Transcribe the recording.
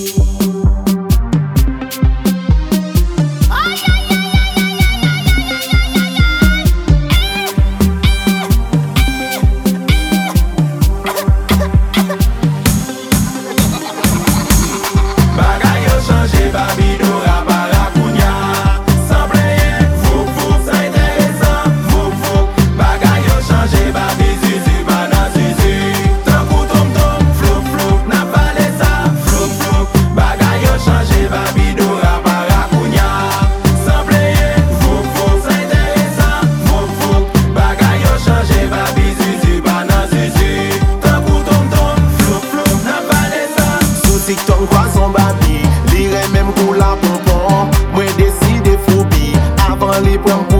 Bagay avant les prendre